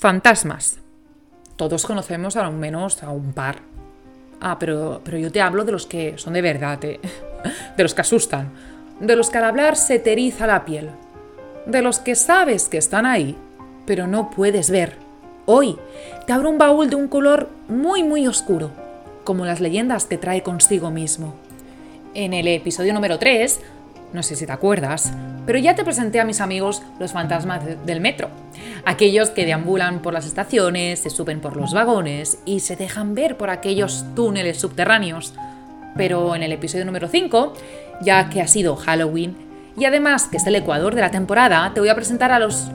fantasmas. Todos conocemos al menos a un par. Ah, pero, pero yo te hablo de los que son de verdad, ¿eh? de los que asustan, de los que al hablar se te la piel, de los que sabes que están ahí, pero no puedes ver. Hoy te abro un baúl de un color muy muy oscuro, como las leyendas que trae consigo mismo. En el episodio número 3 no sé si te acuerdas, pero ya te presenté a mis amigos los fantasmas del metro. Aquellos que deambulan por las estaciones, se suben por los vagones y se dejan ver por aquellos túneles subterráneos. Pero en el episodio número 5, ya que ha sido Halloween y además que es el ecuador de la temporada, te voy a presentar a los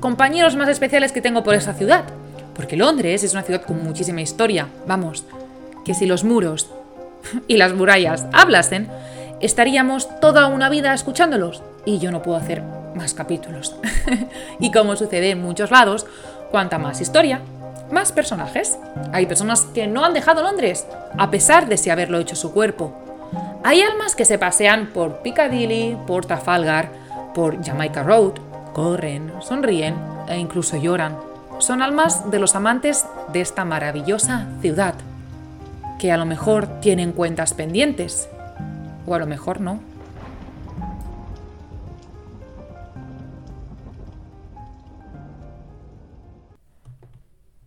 compañeros más especiales que tengo por esa ciudad. Porque Londres es una ciudad con muchísima historia. Vamos, que si los muros y las murallas hablasen, estaríamos toda una vida escuchándolos y yo no puedo hacer más capítulos. y como sucede en muchos lados, cuanta más historia, más personajes. Hay personas que no han dejado Londres, a pesar de si haberlo hecho su cuerpo. Hay almas que se pasean por Piccadilly, por Trafalgar, por Jamaica Road, corren, sonríen e incluso lloran. Son almas de los amantes de esta maravillosa ciudad, que a lo mejor tienen cuentas pendientes o a lo mejor no.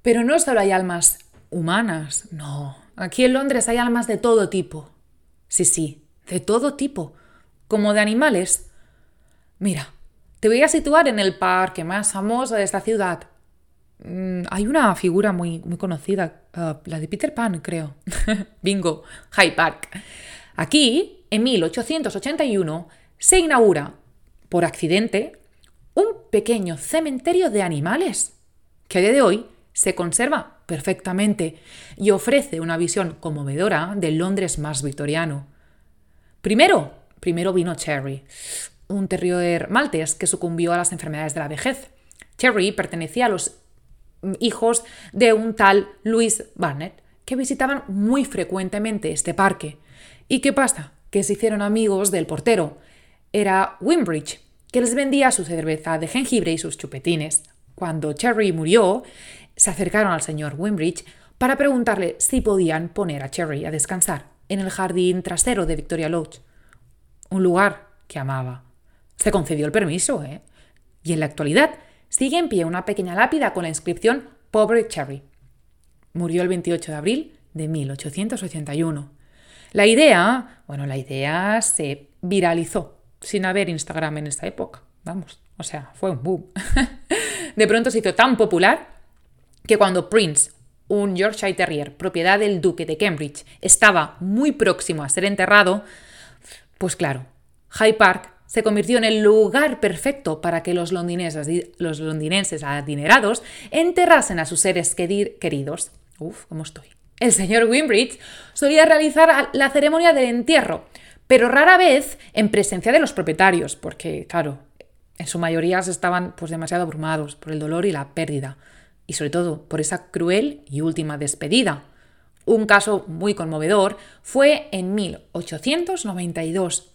Pero no solo hay almas humanas, no. Aquí en Londres hay almas de todo tipo. Sí, sí, de todo tipo. Como de animales. Mira, te voy a situar en el parque más famoso de esta ciudad. Mm, hay una figura muy, muy conocida, uh, la de Peter Pan, creo. Bingo, Hyde Park. Aquí en 1881 se inaugura, por accidente, un pequeño cementerio de animales, que a día de hoy se conserva perfectamente y ofrece una visión conmovedora del Londres más victoriano. Primero, primero vino Cherry, un terrier maltés que sucumbió a las enfermedades de la vejez. Cherry pertenecía a los hijos de un tal Louis Barnett, que visitaban muy frecuentemente este parque. ¿Y qué pasa? Que se hicieron amigos del portero. Era Wimbridge, que les vendía su cerveza de jengibre y sus chupetines. Cuando Cherry murió, se acercaron al señor Wimbridge para preguntarle si podían poner a Cherry a descansar en el jardín trasero de Victoria Lodge, un lugar que amaba. Se concedió el permiso, ¿eh? Y en la actualidad sigue en pie una pequeña lápida con la inscripción Pobre Cherry. Murió el 28 de abril de 1881. La idea, bueno, la idea se viralizó sin haber Instagram en esta época. Vamos, o sea, fue un boom. de pronto se hizo tan popular que cuando Prince, un Yorkshire Terrier, propiedad del duque de Cambridge, estaba muy próximo a ser enterrado, pues claro, Hyde Park se convirtió en el lugar perfecto para que los londinenses, los londinenses adinerados enterrasen a sus seres queridos. Uf, ¿cómo estoy? El señor Wimbridge solía realizar la ceremonia del entierro, pero rara vez en presencia de los propietarios, porque, claro, en su mayoría estaban pues, demasiado abrumados por el dolor y la pérdida, y sobre todo por esa cruel y última despedida. Un caso muy conmovedor fue en 1892.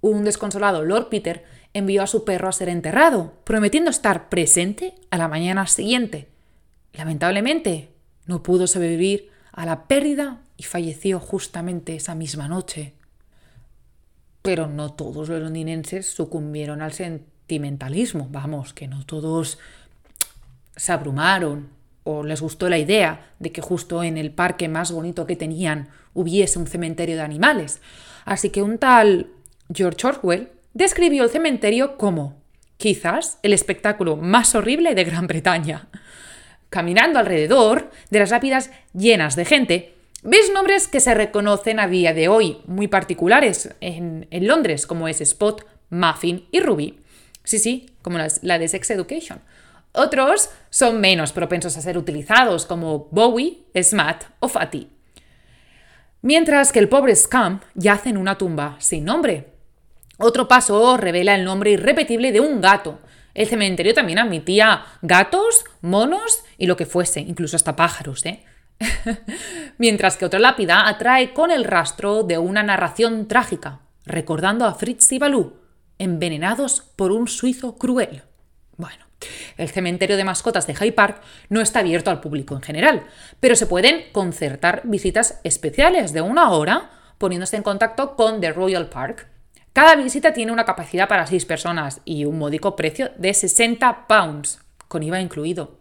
Un desconsolado Lord Peter envió a su perro a ser enterrado, prometiendo estar presente a la mañana siguiente. Lamentablemente, no pudo sobrevivir a la pérdida y falleció justamente esa misma noche. Pero no todos los londinenses sucumbieron al sentimentalismo, vamos, que no todos se abrumaron o les gustó la idea de que justo en el parque más bonito que tenían hubiese un cementerio de animales. Así que un tal George Orwell describió el cementerio como quizás el espectáculo más horrible de Gran Bretaña caminando alrededor de las lápidas llenas de gente, ves nombres que se reconocen a día de hoy, muy particulares en, Londres, como es Spot, Muffin y Ruby. Sí, sí, como la de Sex Education. Otros son menos propensos a ser utilizados, como Bowie, Smat o Fatty. Mientras que el pobre Scum yace en una tumba sin nombre. Otro paso revela el nombre irrepetible de un gato, el cementerio también admitía gatos, monos y lo que fuese, incluso hasta pájaros, ¿eh? Mientras que otra lápida atrae con el rastro de una narración trágica, recordando a Fritz y Balú, envenenados por un suizo cruel. Bueno, El cementerio de mascotas de Hyde Park no está abierto al público en general, pero se pueden concertar visitas especiales de una hora poniéndose en contacto con The Royal Park. Cada visita tiene una capacidad para 6 personas y un módico precio de 60 pounds con IVA incluido.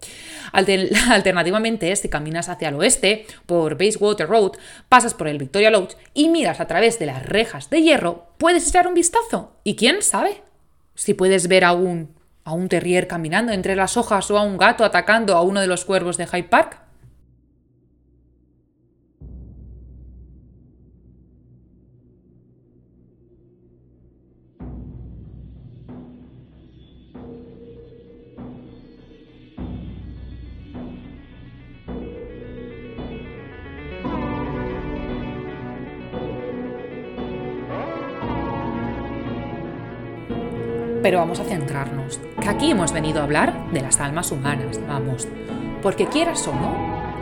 alternativamente, si caminas hacia el oeste, por Bayswater Road, pasas por el Victoria Lodge y miras a través de las rejas de hierro, puedes echar un vistazo. Y quién sabe si puedes ver a un, a un terrier caminando entre las hojas o a un gato atacando a uno de los cuervos de Hyde Park. Pero vamos a centrarnos, que aquí hemos venido a hablar de las almas humanas, vamos. Porque quieras o no,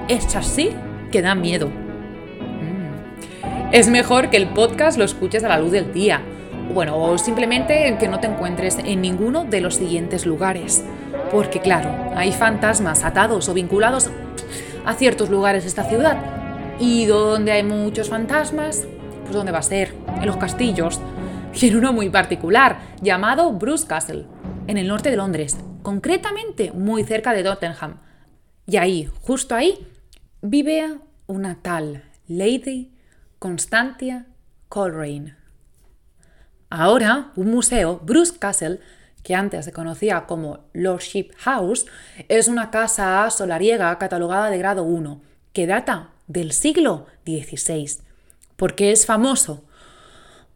es así que da miedo. Mm. Es mejor que el podcast lo escuches a la luz del día. Bueno, o simplemente que no te encuentres en ninguno de los siguientes lugares. Porque claro, hay fantasmas atados o vinculados a ciertos lugares de esta ciudad. Y donde hay muchos fantasmas, pues ¿dónde va a ser? En los castillos y en uno muy particular, llamado Bruce Castle, en el norte de Londres, concretamente muy cerca de Tottenham. Y ahí, justo ahí, vive una tal Lady Constantia Coleraine. Ahora, un museo, Bruce Castle, que antes se conocía como Lordship House, es una casa solariega catalogada de grado 1, que data del siglo XVI. porque es famoso?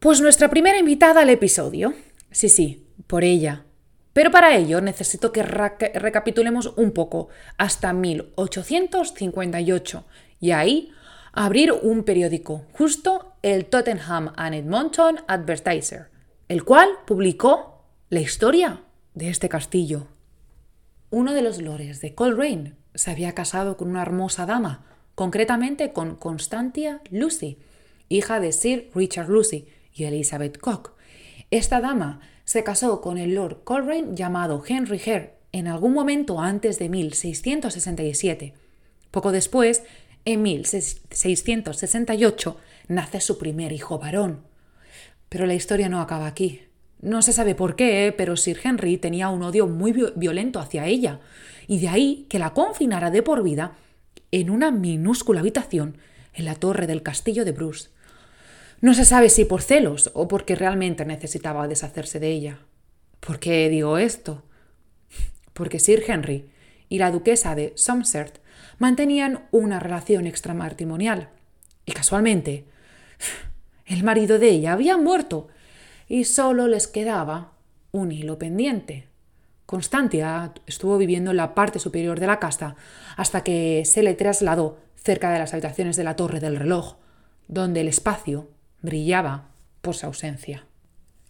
Pues nuestra primera invitada al episodio. Sí, sí, por ella. Pero para ello necesito que recapitulemos un poco hasta 1858 y ahí abrir un periódico, justo el Tottenham and Edmonton Advertiser, el cual publicó la historia de este castillo. Uno de los lores de Coleraine se había casado con una hermosa dama, concretamente con Constantia Lucy, hija de Sir Richard Lucy, y Elizabeth Koch. Esta dama se casó con el Lord Coleraine llamado Henry Hare en algún momento antes de 1667. Poco después, en 1668, nace su primer hijo varón. Pero la historia no acaba aquí. No se sabe por qué, pero Sir Henry tenía un odio muy violento hacia ella, y de ahí que la confinara de por vida en una minúscula habitación en la torre del castillo de Bruce. No se sabe si por celos o porque realmente necesitaba deshacerse de ella. ¿Por qué digo esto? Porque Sir Henry y la duquesa de Somerset mantenían una relación extramatrimonial. Y casualmente, el marido de ella había muerto y solo les quedaba un hilo pendiente. Constantia estuvo viviendo en la parte superior de la casa hasta que se le trasladó cerca de las habitaciones de la torre del reloj, donde el espacio brillaba por su ausencia.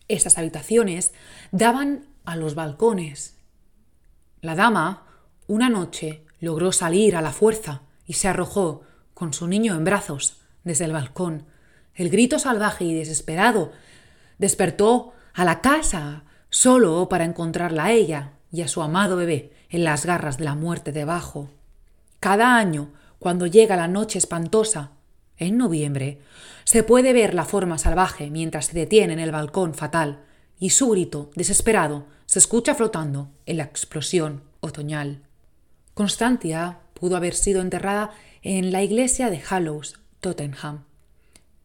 Estas habitaciones daban a los balcones. La dama, una noche, logró salir a la fuerza y se arrojó, con su niño en brazos, desde el balcón. El grito salvaje y desesperado despertó a la casa solo para encontrarla a ella y a su amado bebé en las garras de la muerte debajo. Cada año, cuando llega la noche espantosa, en noviembre, se puede ver la forma salvaje mientras se detiene en el balcón fatal y su grito, desesperado, se escucha flotando en la explosión otoñal. Constantia pudo haber sido enterrada en la iglesia de Hallows, Tottenham.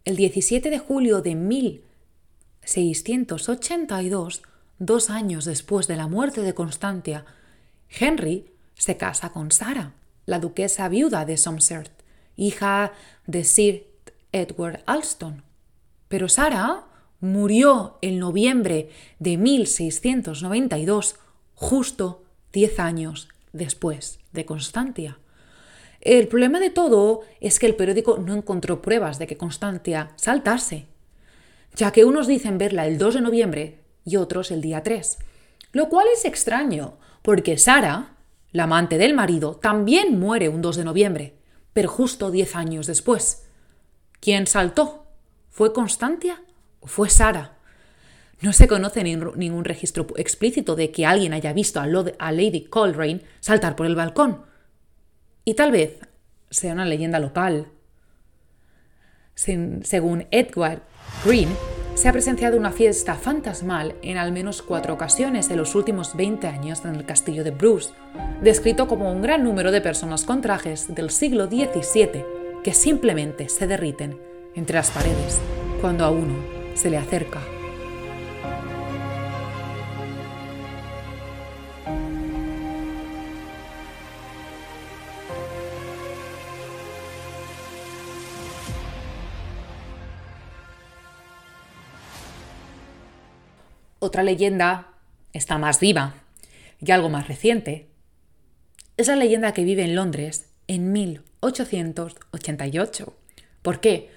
El 17 de julio de 1682, dos años después de la muerte de Constantia, Henry se casa con Sara, la duquesa viuda de Somerset, hija de Sir Edward Alston. Pero Sara murió en noviembre de 1692, justo diez años después de Constantia. El problema de todo es que el periódico no encontró pruebas de que Constantia saltase, ya que unos dicen verla el 2 de noviembre y otros el día 3, lo cual es extraño, porque Sara, la amante del marido, también muere un 2 de noviembre, pero justo diez años después. ¿Quién saltó? ¿Fue Constantia o fue Sara? No se conoce ningún registro explícito de que alguien haya visto a, Lady Coleraine saltar por el balcón. Y tal vez sea una leyenda local. según Edward Green, se ha presenciado una fiesta fantasmal en al menos cuatro ocasiones en los últimos 20 años en el castillo de Bruce, descrito como un gran número de personas con trajes del siglo XVII que simplemente se derriten entre las paredes cuando a uno se le acerca. Leyenda está más viva y algo más reciente. Es la leyenda que vive en Londres en 1888. ¿Por qué?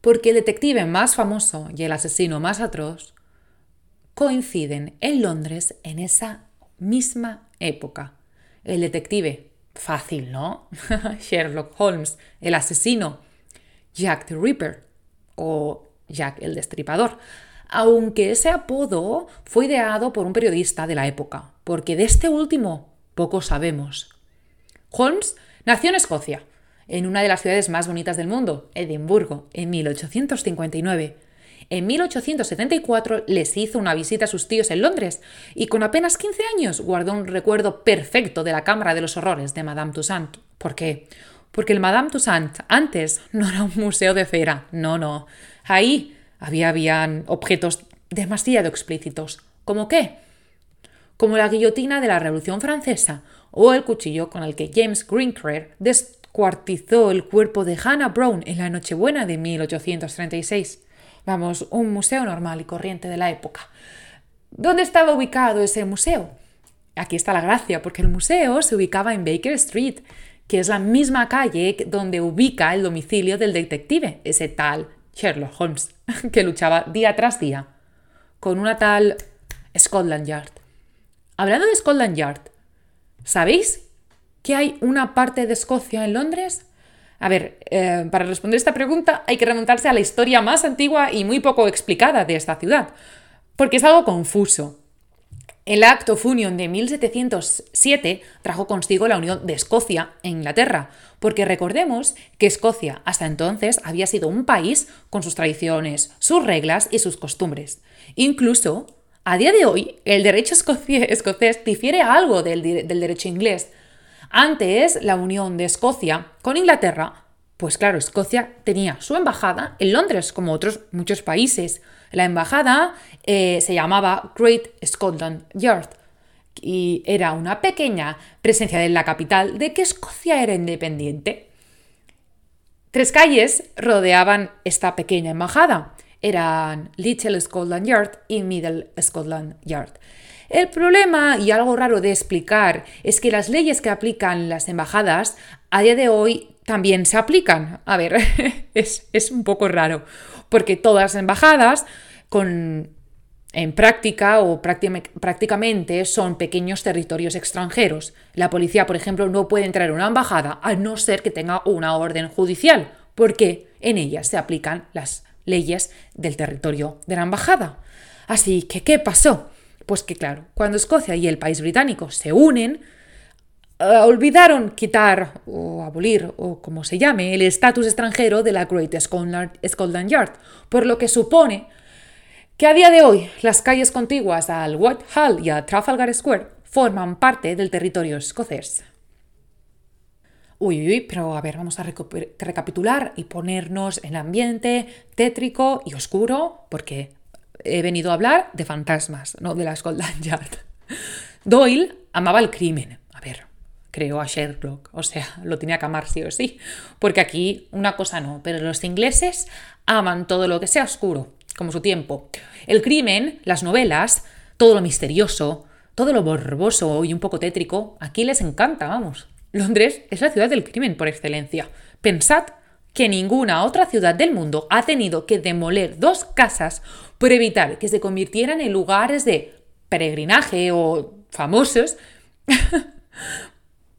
Porque el detective más famoso y el asesino más atroz coinciden en Londres en esa misma época. El detective, fácil, ¿no? Sherlock Holmes, el asesino, Jack the Ripper o Jack el Destripador aunque ese apodo fue ideado por un periodista de la época, porque de este último poco sabemos. Holmes nació en Escocia, en una de las ciudades más bonitas del mundo, Edimburgo, en 1859. En 1874 les hizo una visita a sus tíos en Londres y con apenas 15 años guardó un recuerdo perfecto de la Cámara de los Horrores de Madame Toussaint. ¿Por qué? Porque el Madame Toussaint antes no era un museo de cera, no, no. Ahí había habían objetos demasiado explícitos. ¿Como qué? Como la guillotina de la Revolución Francesa o el cuchillo con el que James Greencrest descuartizó el cuerpo de Hannah Brown en la Nochebuena de 1836. Vamos, un museo normal y corriente de la época. ¿Dónde estaba ubicado ese museo? Aquí está la gracia, porque el museo se ubicaba en Baker Street, que es la misma calle donde ubica el domicilio del detective, ese tal Sherlock Holmes, que luchaba día tras día con una tal Scotland Yard. Hablando de Scotland Yard, ¿sabéis que hay una parte de Escocia en Londres? A ver, eh, para responder esta pregunta hay que remontarse a la historia más antigua y muy poco explicada de esta ciudad, porque es algo confuso. El Act of Union de 1707 trajo consigo la unión de Escocia e Inglaterra, porque recordemos que Escocia hasta entonces había sido un país con sus tradiciones, sus reglas y sus costumbres. Incluso, a día de hoy, el derecho escocés difiere algo del, del derecho inglés. Antes, la unión de Escocia con Inglaterra pues claro, Escocia tenía su embajada en Londres, como otros muchos países. La embajada eh, se llamaba Great Scotland Yard y era una pequeña presencia en la capital de que Escocia era independiente. Tres calles rodeaban esta pequeña embajada. Eran Little Scotland Yard y Middle Scotland Yard. El problema, y algo raro de explicar, es que las leyes que aplican las embajadas a día de hoy también se aplican. A ver, es, un poco raro, porque todas las embajadas con, en práctica o prácticamente son pequeños territorios extranjeros. La policía, por ejemplo, no puede entrar en una embajada a no ser que tenga una orden judicial, porque en ella se aplican las leyes del territorio de la embajada. Así que, ¿qué pasó? Pues que claro, cuando Escocia y el país británico se unen, eh, olvidaron quitar o abolir, o como se llame, el estatus extranjero de la Great Scotland Yard, por lo que supone que a día de hoy las calles contiguas al Whitehall y a Trafalgar Square forman parte del territorio escocés. Uy, uy, pero a ver, vamos a recapitular y ponernos en ambiente tétrico y oscuro, porque he venido a hablar de fantasmas, no de la Scotland Yard. Doyle amaba el crimen. Creó a Sherlock, o sea, lo tenía que amar sí o sí, porque aquí una cosa no, pero los ingleses aman todo lo que sea oscuro, como su tiempo. El crimen, las novelas, todo lo misterioso, todo lo borboso y un poco tétrico, aquí les encanta, vamos. Londres es la ciudad del crimen por excelencia. Pensad que ninguna otra ciudad del mundo ha tenido que demoler dos casas por evitar que se convirtieran en lugares de peregrinaje o famosos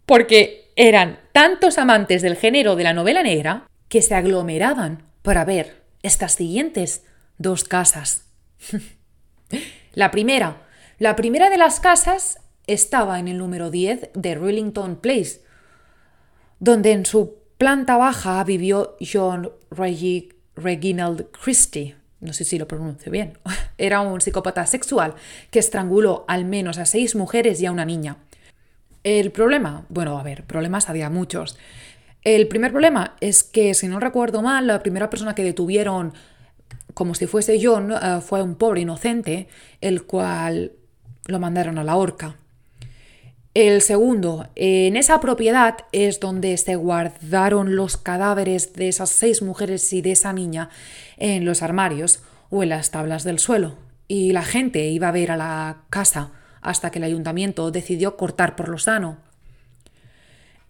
porque eran tantos amantes del género de la novela negra que se aglomeraban para ver estas siguientes dos casas. La primera, la primera de las casas estaba en el número 10 de Rillington Place, donde en su planta baja vivió John Reginald Christie. No sé si lo pronuncio bien. Era un psicópata sexual que estranguló al menos a seis mujeres y a una niña. El problema, bueno, a ver, problemas había muchos. El primer problema es que, si no recuerdo mal, la primera persona que detuvieron, como si fuese John, eh, fue un pobre inocente, el cual lo mandaron a la horca. El segundo, en esa propiedad es donde se guardaron los cadáveres de esas seis mujeres y de esa niña en los armarios o en las tablas del suelo. Y la gente iba a ver a la casa hasta que el ayuntamiento decidió cortar por lo sano.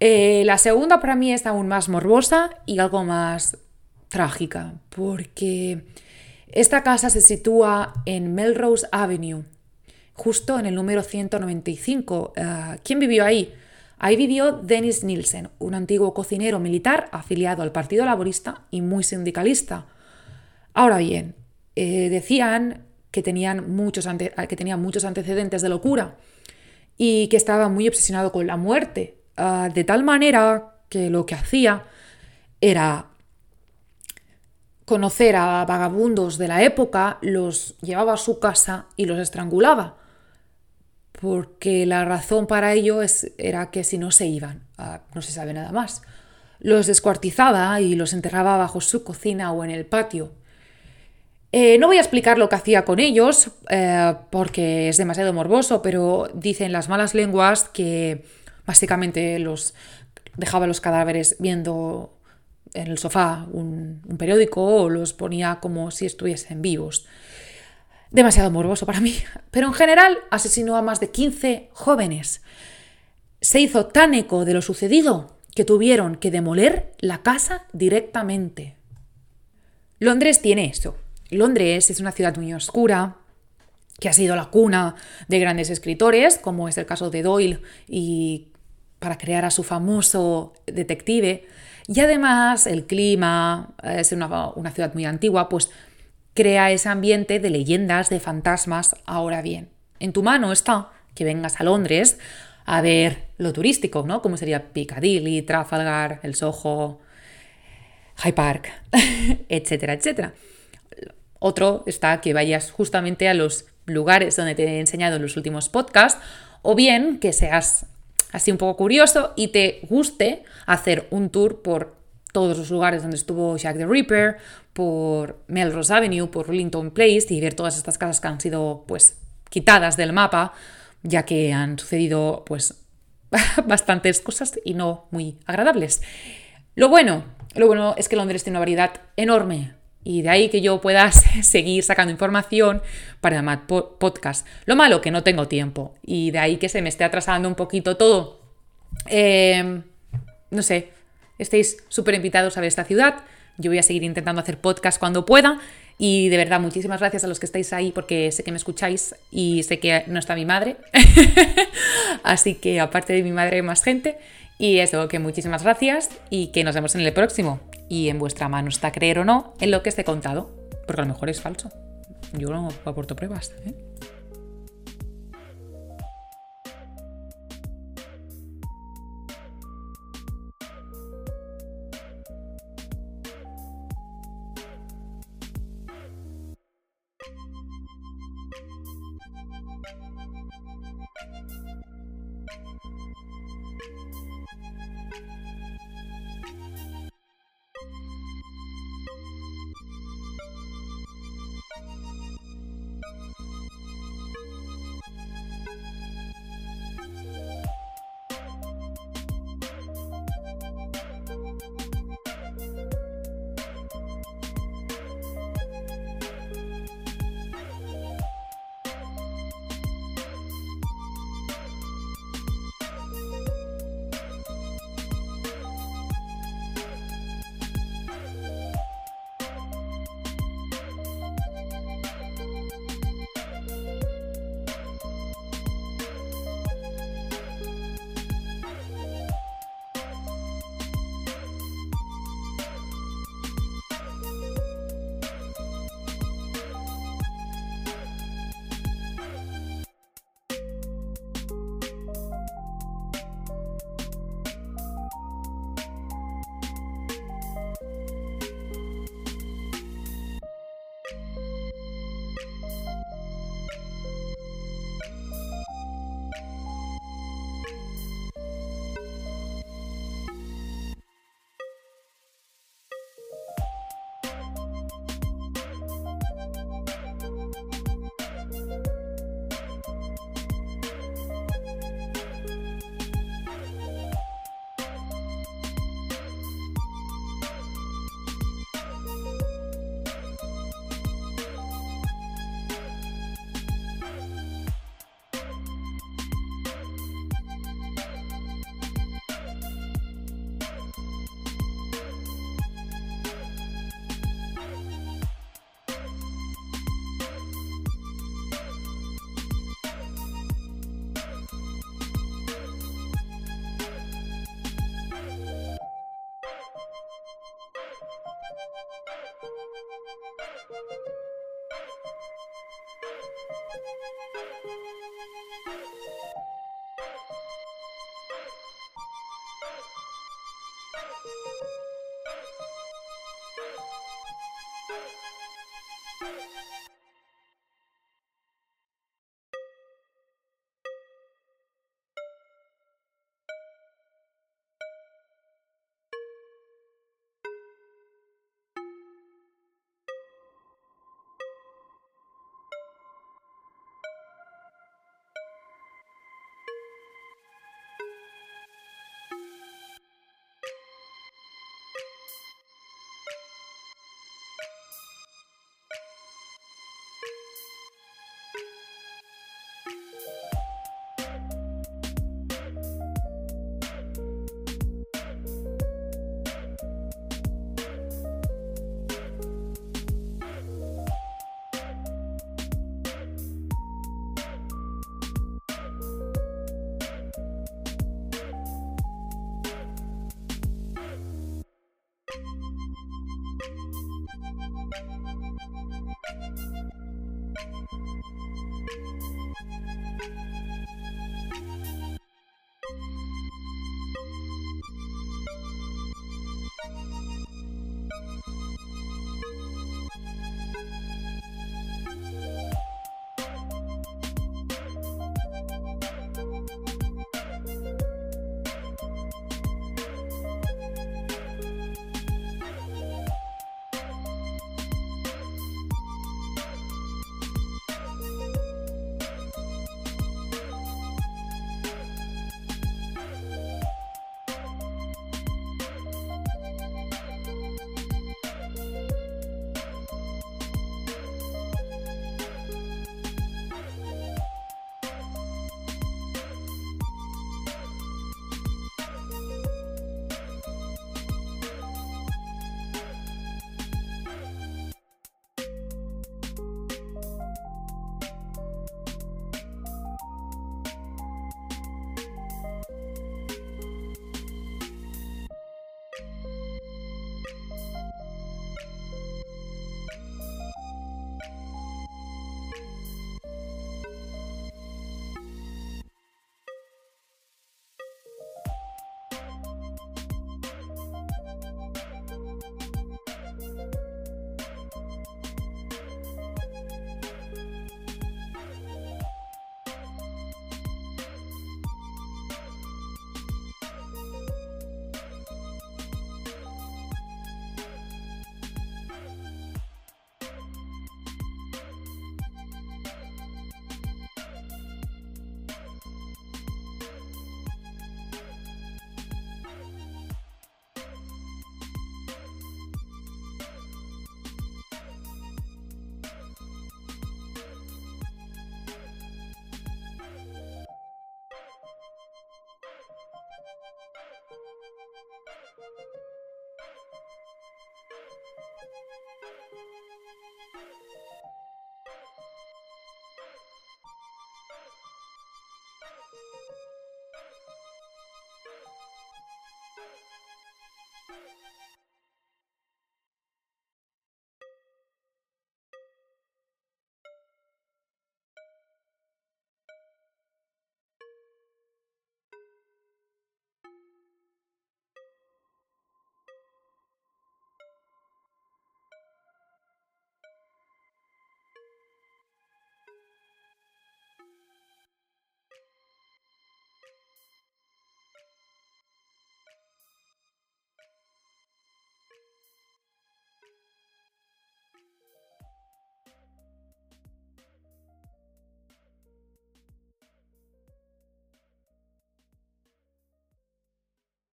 Eh, la segunda para mí es aún más morbosa y algo más trágica, porque esta casa se sitúa en Melrose Avenue, justo en el número 195. Eh, ¿Quién vivió ahí? Ahí vivió Dennis Nielsen, un antiguo cocinero militar afiliado al Partido Laborista y muy sindicalista. Ahora bien, eh, decían que tenían, muchos que tenían muchos antecedentes de locura y que estaba muy obsesionado con la muerte, ah, de tal manera que lo que hacía era conocer a vagabundos de la época, los llevaba a su casa y los estrangulaba porque la razón para ello es, era que si no se iban, ah, no se sabe nada más. Los descuartizaba y los enterraba bajo su cocina o en el patio. Eh, no voy a explicar lo que hacía con ellos eh, porque es demasiado morboso, pero dicen las malas lenguas que básicamente los dejaba los cadáveres viendo en el sofá un, un periódico o los ponía como si estuviesen vivos demasiado morboso para mí, pero en general asesinó a más de 15 jóvenes. Se hizo tan eco de lo sucedido que tuvieron que demoler la casa directamente. Londres tiene eso. Londres es una ciudad muy oscura, que ha sido la cuna de grandes escritores, como es el caso de Doyle, y para crear a su famoso detective. Y además el clima, es una, una ciudad muy antigua, pues crea ese ambiente de leyendas, de fantasmas. Ahora bien, en tu mano está que vengas a Londres a ver lo turístico, ¿no? Como sería Piccadilly, Trafalgar, el Soho, High Park, etcétera, etcétera. Otro está que vayas justamente a los lugares donde te he enseñado en los últimos podcasts, o bien que seas así un poco curioso y te guste hacer un tour por todos los lugares donde estuvo Jack the Ripper, por Melrose Avenue, por Rillington Place y ver todas estas casas que han sido pues quitadas del mapa, ya que han sucedido pues bastantes cosas y no muy agradables. Lo bueno, lo bueno es que Londres tiene una variedad enorme y de ahí que yo pueda seguir sacando información para el podcast. Lo malo que no tengo tiempo y de ahí que se me esté atrasando un poquito todo. Eh, no sé, estéis súper invitados a ver esta ciudad. Yo voy a seguir intentando hacer podcast cuando pueda. Y de verdad, muchísimas gracias a los que estáis ahí porque sé que me escucháis y sé que no está mi madre. Así que aparte de mi madre hay más gente. Y eso, que muchísimas gracias y que nos vemos en el próximo. Y en vuestra mano está creer o no en lo que esté contado. Porque a lo mejor es falso. Yo no aporto pruebas.